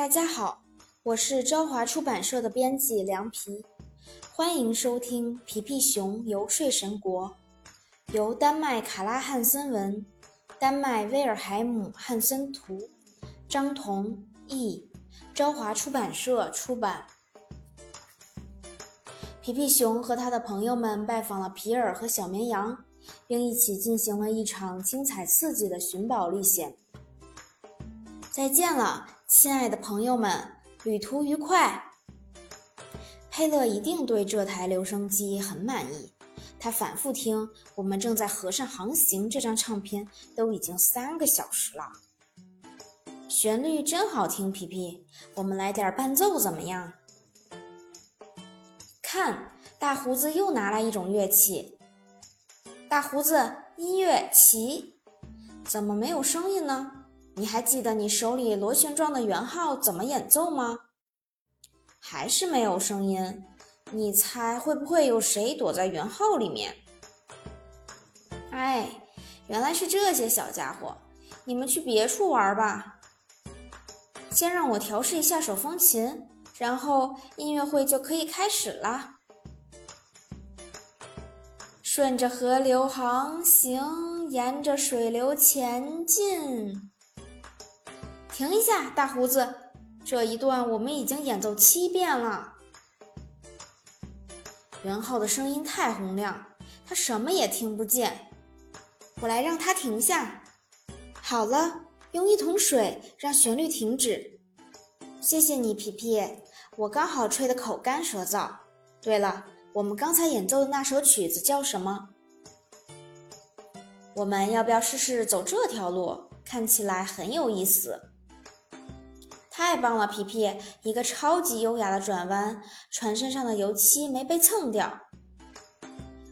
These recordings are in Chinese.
大家好，我是朝华出版社的编辑凉皮，欢迎收听《皮皮熊游睡神国》，由丹麦卡拉汉森文，丹麦威尔海姆汉森图，张彤译，朝华出版社出版。皮皮熊和他的朋友们拜访了皮尔和小绵羊，并一起进行了一场精彩刺激的寻宝历险。再见了。亲爱的朋友们，旅途愉快！佩勒一定对这台留声机很满意。他反复听《我们正在河上航行》这张唱片，都已经三个小时了。旋律真好听，皮皮。我们来点伴奏怎么样？看，大胡子又拿来一种乐器。大胡子，音乐起！怎么没有声音呢？你还记得你手里螺旋状的圆号怎么演奏吗？还是没有声音。你猜会不会有谁躲在圆号里面？哎，原来是这些小家伙。你们去别处玩吧。先让我调试一下手风琴，然后音乐会就可以开始了。顺着河流航行，沿着水流前进。停一下，大胡子，这一段我们已经演奏七遍了。元昊的声音太洪亮，他什么也听不见。我来让他停下。好了，用一桶水让旋律停止。谢谢你，皮皮，我刚好吹得口干舌燥。对了，我们刚才演奏的那首曲子叫什么？我们要不要试试走这条路？看起来很有意思。太棒了，皮皮！一个超级优雅的转弯，船身上的油漆没被蹭掉，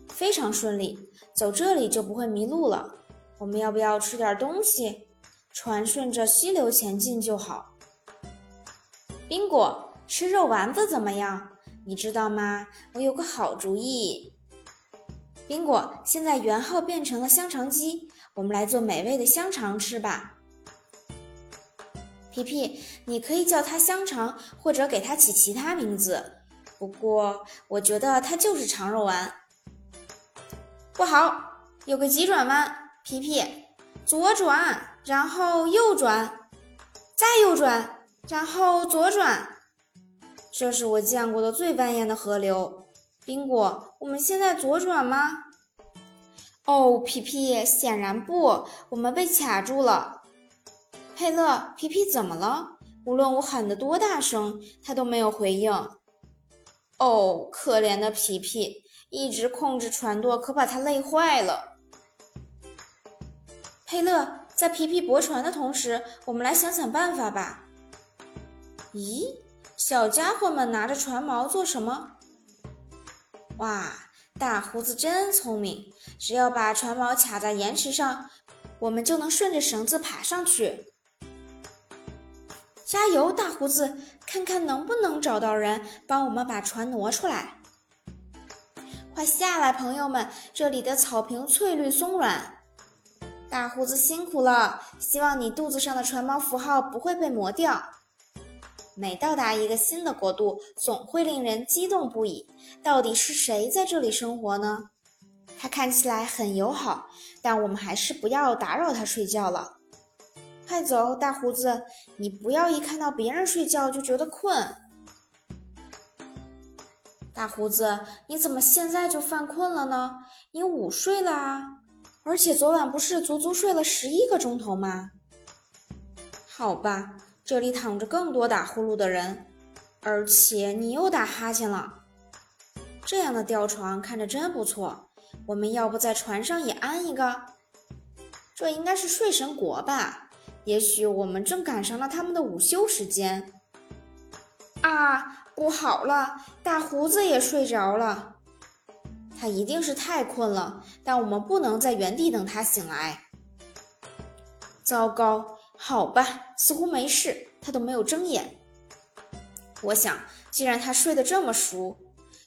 非常顺利。走这里就不会迷路了。我们要不要吃点东西？船顺着溪流前进就好。宾果，吃肉丸子怎么样？你知道吗？我有个好主意。宾果，现在元昊变成了香肠机，我们来做美味的香肠吃吧。皮皮，你可以叫它香肠，或者给它起其他名字。不过，我觉得它就是肠肉丸。不好，有个急转弯，皮皮，左转，然后右转，再右转，然后左转。这是我见过的最蜿蜒的河流。宾果，我们现在左转吗？哦，皮皮，显然不，我们被卡住了。佩勒，皮皮怎么了？无论我喊得多大声，他都没有回应。哦，可怜的皮皮，一直控制船舵可把他累坏了。佩勒，在皮皮泊船的同时，我们来想想办法吧。咦，小家伙们拿着船锚做什么？哇，大胡子真聪明，只要把船锚卡在岩石上，我们就能顺着绳子爬上去。加油，大胡子！看看能不能找到人帮我们把船挪出来。快下来，朋友们！这里的草坪翠绿松软。大胡子辛苦了，希望你肚子上的船锚符号不会被磨掉。每到达一个新的国度，总会令人激动不已。到底是谁在这里生活呢？他看起来很友好，但我们还是不要打扰他睡觉了。快走，大胡子！你不要一看到别人睡觉就觉得困。大胡子，你怎么现在就犯困了呢？你午睡了啊？而且昨晚不是足足睡了十一个钟头吗？好吧，这里躺着更多打呼噜的人，而且你又打哈欠了。这样的吊床看着真不错，我们要不在船上也安一个？这应该是睡神国吧？也许我们正赶上了他们的午休时间。啊，不好了，大胡子也睡着了。他一定是太困了，但我们不能在原地等他醒来。糟糕，好吧，似乎没事，他都没有睁眼。我想，既然他睡得这么熟，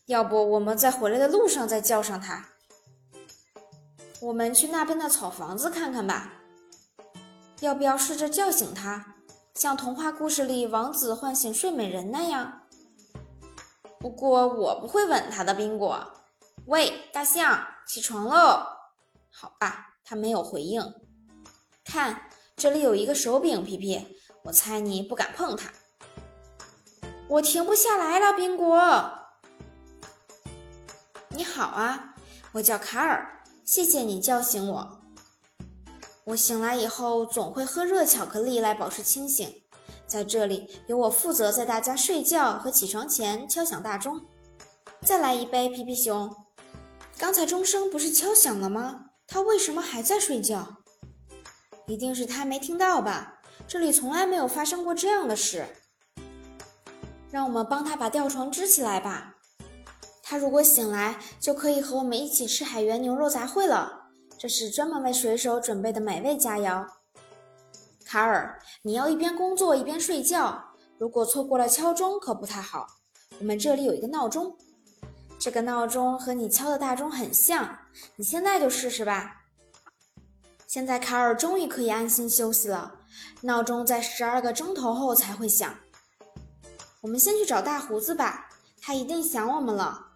要不我们在回来的路上再叫上他。我们去那边的草房子看看吧。要不要试着叫醒他？像童话故事里王子唤醒睡美人那样。不过我不会吻他的，宾果。喂，大象，起床喽！好吧，他没有回应。看，这里有一个手柄，皮皮，我猜你不敢碰它。我停不下来了，宾果。你好啊，我叫卡尔，谢谢你叫醒我。我醒来以后总会喝热巧克力来保持清醒。在这里，由我负责在大家睡觉和起床前敲响大钟。再来一杯，皮皮熊。刚才钟声不是敲响了吗？他为什么还在睡觉？一定是他没听到吧？这里从来没有发生过这样的事。让我们帮他把吊床支起来吧。他如果醒来，就可以和我们一起吃海源牛肉杂烩了。这是专门为水手准备的美味佳肴。卡尔，你要一边工作一边睡觉。如果错过了敲钟，可不太好。我们这里有一个闹钟，这个闹钟和你敲的大钟很像。你现在就试试吧。现在卡尔终于可以安心休息了。闹钟在十二个钟头后才会响。我们先去找大胡子吧，他一定想我们了。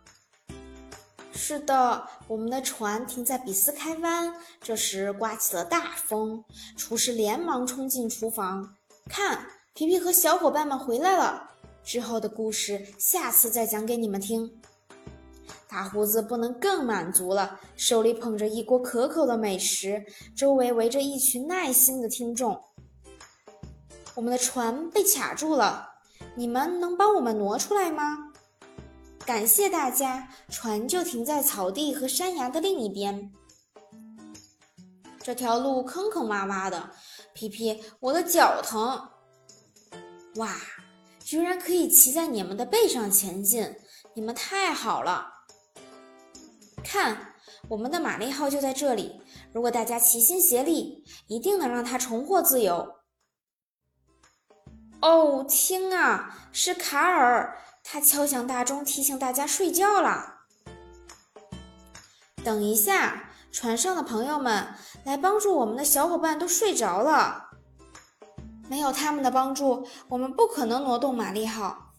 是的，我们的船停在比斯开湾。这时刮起了大风，厨师连忙冲进厨房，看，皮皮和小伙伴们回来了。之后的故事下次再讲给你们听。大胡子不能更满足了，手里捧着一锅可口的美食，周围围着一群耐心的听众。我们的船被卡住了。你们能帮我们挪出来吗？感谢大家，船就停在草地和山崖的另一边。这条路坑坑洼洼的，皮皮，我的脚疼。哇，居然可以骑在你们的背上前进，你们太好了！看，我们的玛丽号就在这里。如果大家齐心协力，一定能让它重获自由。哦，听啊，是卡尔，他敲响大钟提醒大家睡觉了。等一下，船上的朋友们来帮助我们的小伙伴都睡着了，没有他们的帮助，我们不可能挪动玛丽号。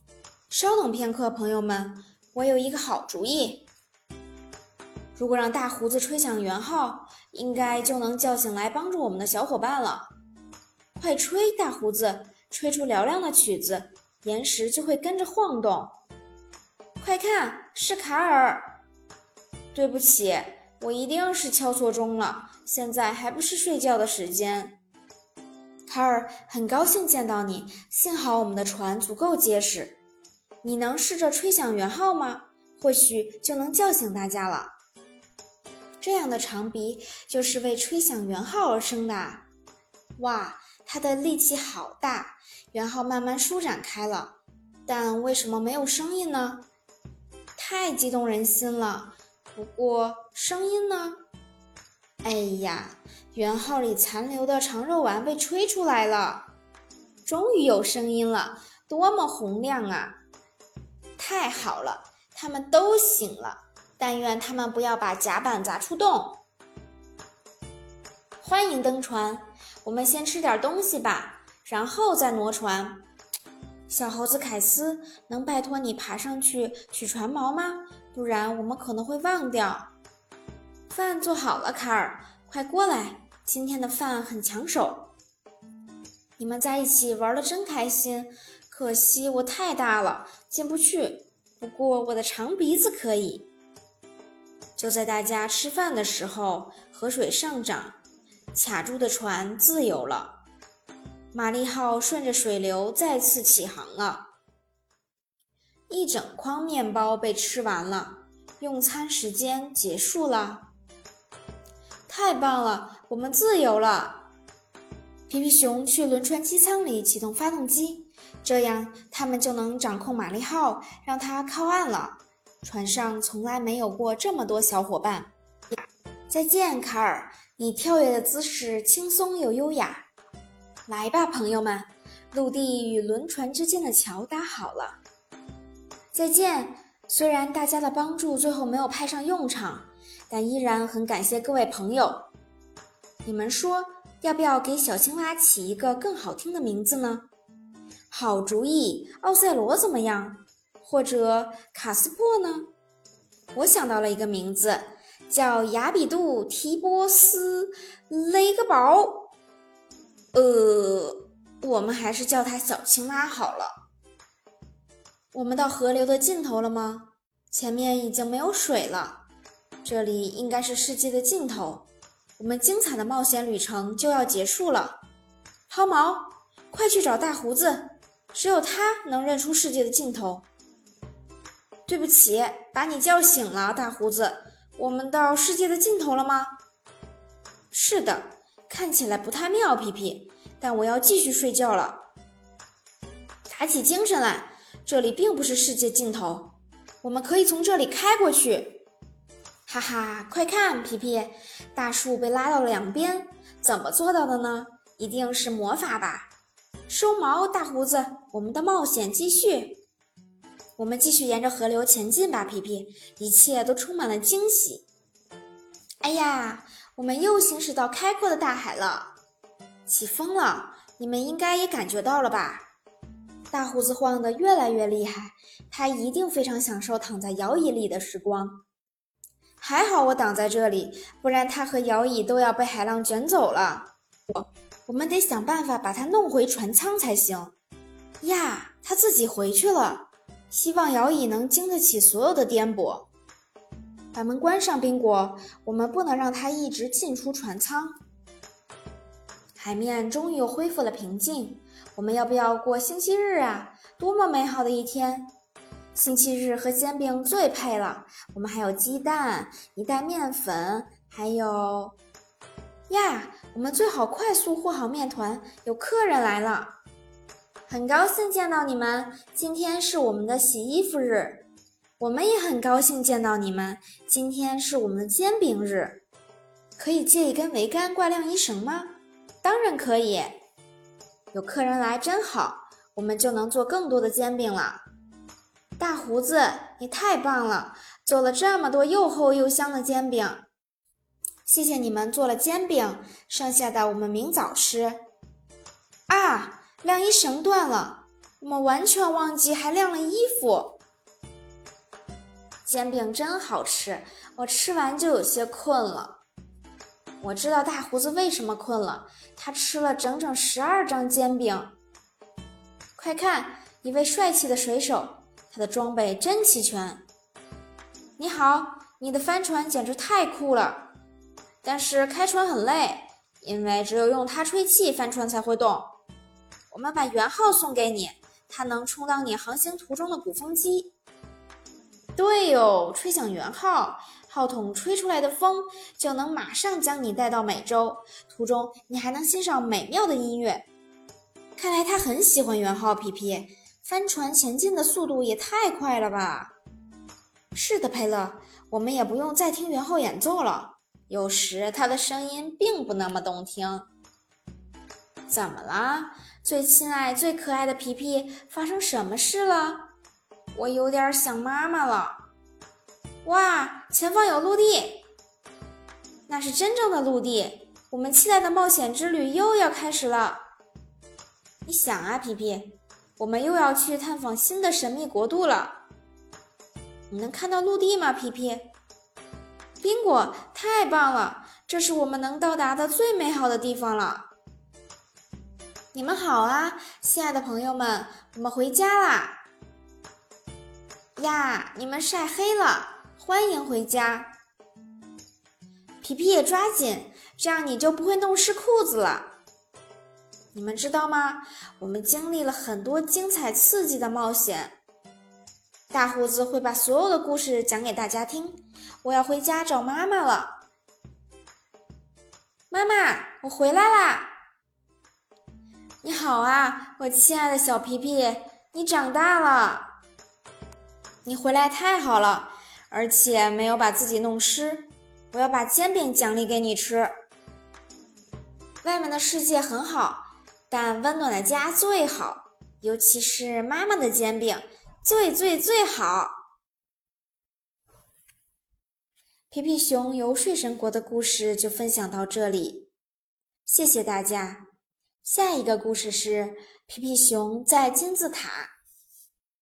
稍等片刻，朋友们，我有一个好主意。如果让大胡子吹响圆号，应该就能叫醒来帮助我们的小伙伴了。快吹，大胡子！吹出嘹亮的曲子，岩石就会跟着晃动。快看，是卡尔！对不起，我一定是敲错钟了。现在还不是睡觉的时间。卡尔，很高兴见到你。幸好我们的船足够结实。你能试着吹响圆号吗？或许就能叫醒大家了。这样的长鼻就是为吹响圆号而生的。哇！它的力气好大，圆号慢慢舒展开了，但为什么没有声音呢？太激动人心了。不过声音呢？哎呀，圆号里残留的长肉丸被吹出来了，终于有声音了，多么洪亮啊！太好了，他们都醒了，但愿他们不要把甲板砸出洞。欢迎登船。我们先吃点东西吧，然后再挪船。小猴子凯斯，能拜托你爬上去取船锚吗？不然我们可能会忘掉。饭做好了，卡尔，快过来。今天的饭很抢手。你们在一起玩的真开心，可惜我太大了，进不去。不过我的长鼻子可以。就在大家吃饭的时候，河水上涨。卡住的船自由了，玛丽号顺着水流再次起航了。一整筐面包被吃完了，用餐时间结束了。太棒了，我们自由了！皮皮熊去轮船机舱里启动发动机，这样他们就能掌控玛丽号，让它靠岸了。船上从来没有过这么多小伙伴。再见，卡尔。你跳跃的姿势轻松又优雅。来吧，朋友们，陆地与轮船之间的桥搭好了。再见。虽然大家的帮助最后没有派上用场，但依然很感谢各位朋友。你们说，要不要给小青蛙起一个更好听的名字呢？好主意，奥赛罗怎么样？或者卡斯珀呢？我想到了一个名字，叫雅比杜提波斯雷格堡。呃，我们还是叫它小青蛙好了。我们到河流的尽头了吗？前面已经没有水了，这里应该是世界的尽头。我们精彩的冒险旅程就要结束了。抛锚，快去找大胡子，只有他能认出世界的尽头。对不起，把你叫醒了，大胡子。我们到世界的尽头了吗？是的，看起来不太妙，皮皮。但我要继续睡觉了。打起精神来，这里并不是世界尽头，我们可以从这里开过去。哈哈，快看，皮皮，大树被拉到了两边，怎么做到的呢？一定是魔法吧。收毛，大胡子，我们的冒险继续。我们继续沿着河流前进吧，皮皮，一切都充满了惊喜。哎呀，我们又行驶到开阔的大海了，起风了，你们应该也感觉到了吧？大胡子晃得越来越厉害，他一定非常享受躺在摇椅里的时光。还好我挡在这里，不然他和摇椅都要被海浪卷走了。我，我们得想办法把它弄回船舱才行。呀，他自己回去了。希望摇椅能经得起所有的颠簸。把门关上，宾果。我们不能让它一直进出船舱。海面终于又恢复了平静。我们要不要过星期日啊？多么美好的一天！星期日和煎饼最配了。我们还有鸡蛋、一袋面粉，还有呀，我们最好快速和好面团。有客人来了。很高兴见到你们，今天是我们的洗衣服日。我们也很高兴见到你们，今天是我们的煎饼日。可以借一根桅杆挂晾衣绳吗？当然可以。有客人来真好，我们就能做更多的煎饼了。大胡子，你太棒了，做了这么多又厚又香的煎饼。谢谢你们做了煎饼，剩下的我们明早吃。啊！晾衣绳断了，我们完全忘记还晾了衣服。煎饼真好吃，我吃完就有些困了。我知道大胡子为什么困了，他吃了整整十二张煎饼。快看，一位帅气的水手，他的装备真齐全。你好，你的帆船简直太酷了，但是开船很累，因为只有用它吹气，帆船才会动。我们把圆号送给你，它能充当你航行途中的鼓风机。对哦，吹响圆号，号筒吹出来的风就能马上将你带到美洲。途中你还能欣赏美妙的音乐。看来他很喜欢圆号。皮皮，帆船前进的速度也太快了吧？是的，佩勒，我们也不用再听圆号演奏了。有时他的声音并不那么动听。怎么啦？最亲爱、最可爱的皮皮，发生什么事了？我有点想妈妈了。哇，前方有陆地，那是真正的陆地。我们期待的冒险之旅又要开始了。你想啊，皮皮，我们又要去探访新的神秘国度了。你能看到陆地吗，皮皮？宾果，太棒了！这是我们能到达的最美好的地方了。你们好啊，亲爱的朋友们，我们回家啦！呀，你们晒黑了，欢迎回家。皮皮也抓紧，这样你就不会弄湿裤子了。你们知道吗？我们经历了很多精彩刺激的冒险。大胡子会把所有的故事讲给大家听。我要回家找妈妈了。妈妈，我回来啦！你好啊，我亲爱的小皮皮，你长大了，你回来太好了，而且没有把自己弄湿。我要把煎饼奖励给你吃。外面的世界很好，但温暖的家最好，尤其是妈妈的煎饼，最最最好。皮皮熊游睡神国的故事就分享到这里。谢谢大家。下一个故事是皮皮熊在金字塔。